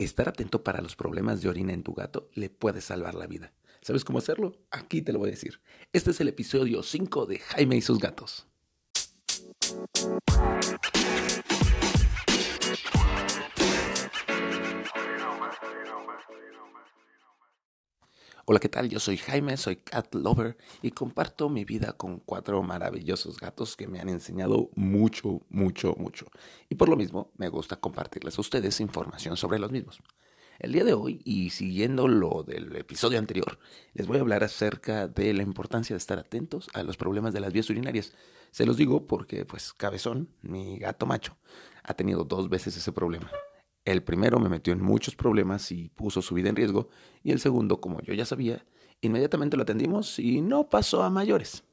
Estar atento para los problemas de orina en tu gato le puede salvar la vida. ¿Sabes cómo hacerlo? Aquí te lo voy a decir. Este es el episodio 5 de Jaime y sus gatos. Hola, ¿qué tal? Yo soy Jaime, soy cat lover y comparto mi vida con cuatro maravillosos gatos que me han enseñado mucho, mucho, mucho. Y por lo mismo me gusta compartirles a ustedes información sobre los mismos. El día de hoy, y siguiendo lo del episodio anterior, les voy a hablar acerca de la importancia de estar atentos a los problemas de las vías urinarias. Se los digo porque, pues, Cabezón, mi gato macho, ha tenido dos veces ese problema. El primero me metió en muchos problemas y puso su vida en riesgo, y el segundo, como yo ya sabía, inmediatamente lo atendimos y no pasó a mayores.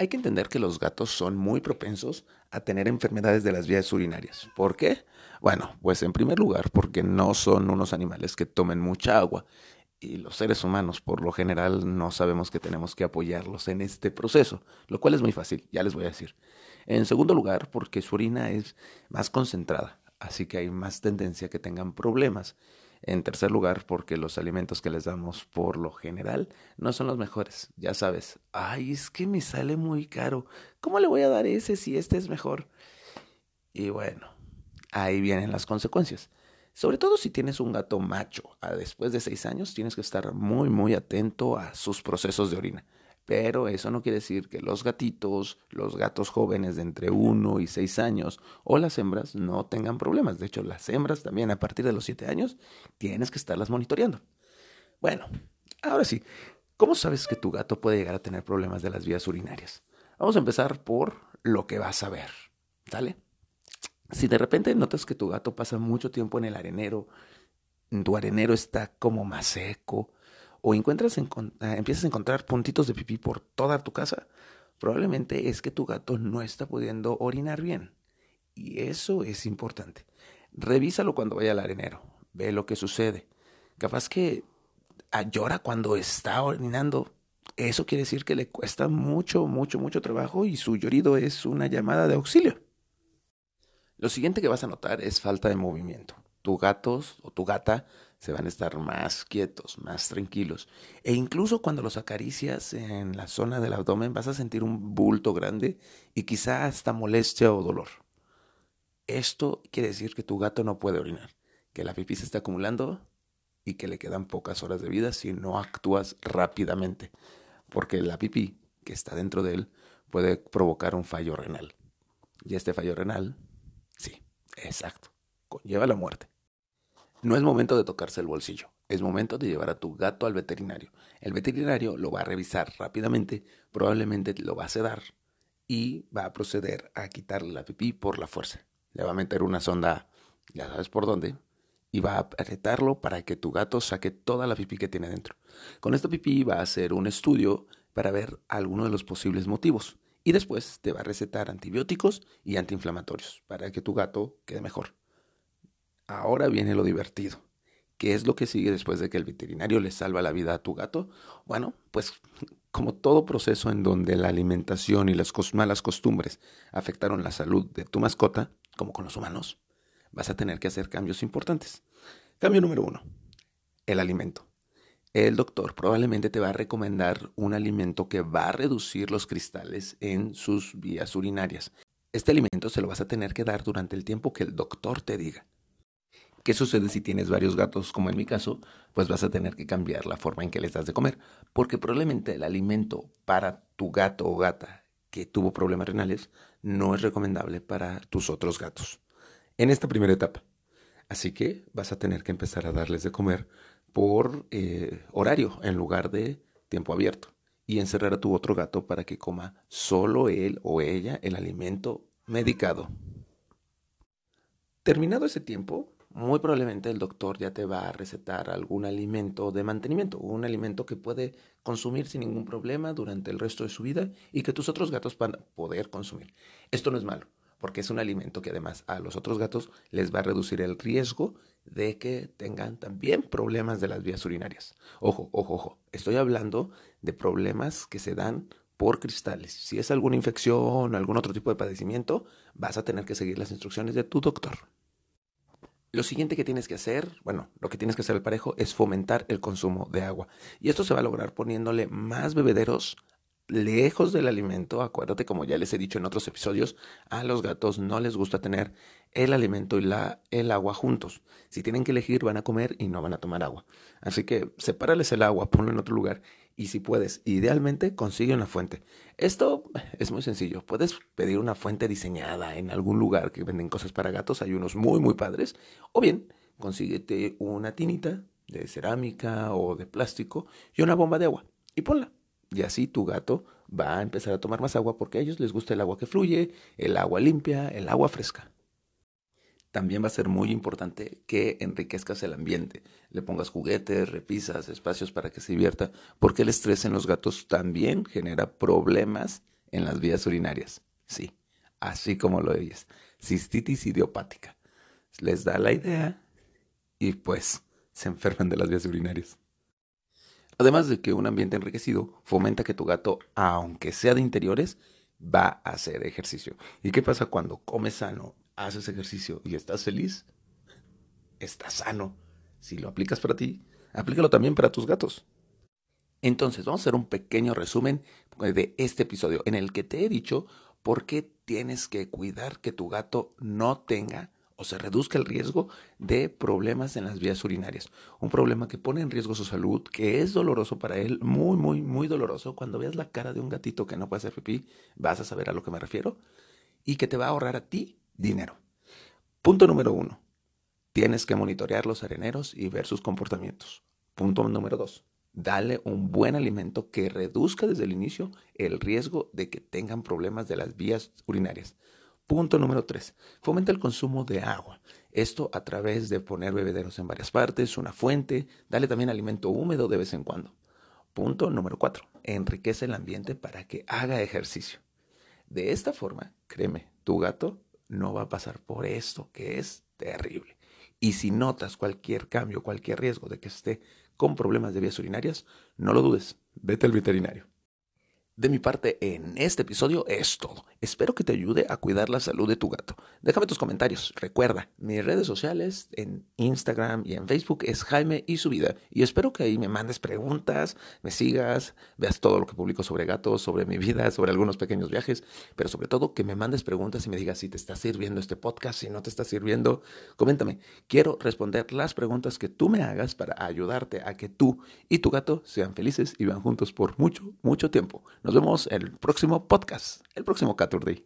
Hay que entender que los gatos son muy propensos a tener enfermedades de las vías urinarias. ¿Por qué? Bueno, pues en primer lugar porque no son unos animales que tomen mucha agua y los seres humanos por lo general no sabemos que tenemos que apoyarlos en este proceso, lo cual es muy fácil, ya les voy a decir. En segundo lugar porque su orina es más concentrada, así que hay más tendencia que tengan problemas. En tercer lugar, porque los alimentos que les damos por lo general no son los mejores. Ya sabes, ay, es que me sale muy caro. ¿Cómo le voy a dar ese si este es mejor? Y bueno, ahí vienen las consecuencias. Sobre todo si tienes un gato macho, después de seis años tienes que estar muy, muy atento a sus procesos de orina. Pero eso no quiere decir que los gatitos, los gatos jóvenes de entre 1 y 6 años o las hembras no tengan problemas. De hecho, las hembras también a partir de los 7 años tienes que estarlas monitoreando. Bueno, ahora sí, ¿cómo sabes que tu gato puede llegar a tener problemas de las vías urinarias? Vamos a empezar por lo que vas a ver. ¿Sale? Si de repente notas que tu gato pasa mucho tiempo en el arenero, tu arenero está como más seco, o encuentras ah, empiezas a encontrar puntitos de pipí por toda tu casa, probablemente es que tu gato no está pudiendo orinar bien. Y eso es importante. Revísalo cuando vaya al arenero, ve lo que sucede. Capaz que ah, llora cuando está orinando. Eso quiere decir que le cuesta mucho, mucho, mucho trabajo y su llorido es una llamada de auxilio. Lo siguiente que vas a notar es falta de movimiento. Tu gato o tu gata se van a estar más quietos, más tranquilos. E incluso cuando los acaricias en la zona del abdomen vas a sentir un bulto grande y quizá hasta molestia o dolor. Esto quiere decir que tu gato no puede orinar, que la pipí se está acumulando y que le quedan pocas horas de vida si no actúas rápidamente, porque la pipí que está dentro de él puede provocar un fallo renal. Y este fallo renal, sí, exacto, conlleva la muerte. No es momento de tocarse el bolsillo, es momento de llevar a tu gato al veterinario. El veterinario lo va a revisar rápidamente, probablemente lo va a sedar y va a proceder a quitarle la pipí por la fuerza. Le va a meter una sonda, ya sabes por dónde, y va a apretarlo para que tu gato saque toda la pipí que tiene dentro. Con esta pipí va a hacer un estudio para ver algunos de los posibles motivos y después te va a recetar antibióticos y antiinflamatorios para que tu gato quede mejor. Ahora viene lo divertido. ¿Qué es lo que sigue después de que el veterinario le salva la vida a tu gato? Bueno, pues como todo proceso en donde la alimentación y las malas costumbres afectaron la salud de tu mascota, como con los humanos, vas a tener que hacer cambios importantes. Cambio número uno, el alimento. El doctor probablemente te va a recomendar un alimento que va a reducir los cristales en sus vías urinarias. Este alimento se lo vas a tener que dar durante el tiempo que el doctor te diga. ¿Qué sucede si tienes varios gatos, como en mi caso? Pues vas a tener que cambiar la forma en que les das de comer, porque probablemente el alimento para tu gato o gata que tuvo problemas renales no es recomendable para tus otros gatos en esta primera etapa. Así que vas a tener que empezar a darles de comer por eh, horario en lugar de tiempo abierto y encerrar a tu otro gato para que coma solo él o ella el alimento medicado. Terminado ese tiempo, muy probablemente el doctor ya te va a recetar algún alimento de mantenimiento, un alimento que puede consumir sin ningún problema durante el resto de su vida y que tus otros gatos van a poder consumir. Esto no es malo, porque es un alimento que además a los otros gatos les va a reducir el riesgo de que tengan también problemas de las vías urinarias. Ojo, ojo, ojo, estoy hablando de problemas que se dan por cristales. Si es alguna infección, algún otro tipo de padecimiento, vas a tener que seguir las instrucciones de tu doctor. Lo siguiente que tienes que hacer, bueno, lo que tienes que hacer el parejo es fomentar el consumo de agua. Y esto se va a lograr poniéndole más bebederos lejos del alimento. Acuérdate, como ya les he dicho en otros episodios, a los gatos no les gusta tener el alimento y la, el agua juntos. Si tienen que elegir, van a comer y no van a tomar agua. Así que sepárales el agua, ponlo en otro lugar y si puedes, idealmente consigue una fuente. Esto es muy sencillo. Puedes pedir una fuente diseñada en algún lugar que venden cosas para gatos. Hay unos muy, muy padres. O bien, consíguete una tinita de cerámica o de plástico y una bomba de agua y ponla. Y así tu gato va a empezar a tomar más agua porque a ellos les gusta el agua que fluye, el agua limpia, el agua fresca. También va a ser muy importante que enriquezcas el ambiente. Le pongas juguetes, repisas, espacios para que se divierta, porque el estrés en los gatos también genera problemas en las vías urinarias. Sí, así como lo oyes. Cistitis idiopática. Les da la idea y pues se enferman de las vías urinarias. Además de que un ambiente enriquecido fomenta que tu gato, aunque sea de interiores, va a hacer ejercicio. ¿Y qué pasa cuando comes sano, haces ejercicio y estás feliz? Estás sano. Si lo aplicas para ti, aplícalo también para tus gatos. Entonces, vamos a hacer un pequeño resumen de este episodio en el que te he dicho por qué tienes que cuidar que tu gato no tenga o se reduzca el riesgo de problemas en las vías urinarias. Un problema que pone en riesgo su salud, que es doloroso para él, muy, muy, muy doloroso. Cuando veas la cara de un gatito que no puede hacer pipí, vas a saber a lo que me refiero. Y que te va a ahorrar a ti dinero. Punto número uno. Tienes que monitorear los areneros y ver sus comportamientos. Punto número dos. Dale un buen alimento que reduzca desde el inicio el riesgo de que tengan problemas de las vías urinarias. Punto número 3. Fomenta el consumo de agua. Esto a través de poner bebederos en varias partes, una fuente, dale también alimento húmedo de vez en cuando. Punto número 4. Enriquece el ambiente para que haga ejercicio. De esta forma, créeme, tu gato no va a pasar por esto que es terrible. Y si notas cualquier cambio, cualquier riesgo de que esté con problemas de vías urinarias, no lo dudes, vete al veterinario. De mi parte, en este episodio es todo. Espero que te ayude a cuidar la salud de tu gato. Déjame tus comentarios. Recuerda, mis redes sociales en Instagram y en Facebook es Jaime y su vida. Y espero que ahí me mandes preguntas, me sigas, veas todo lo que publico sobre gatos, sobre mi vida, sobre algunos pequeños viajes, pero sobre todo que me mandes preguntas y me digas si te está sirviendo este podcast, si no te está sirviendo. Coméntame. Quiero responder las preguntas que tú me hagas para ayudarte a que tú y tu gato sean felices y vivan juntos por mucho, mucho tiempo. Nos vemos en el próximo podcast, el próximo Caturday.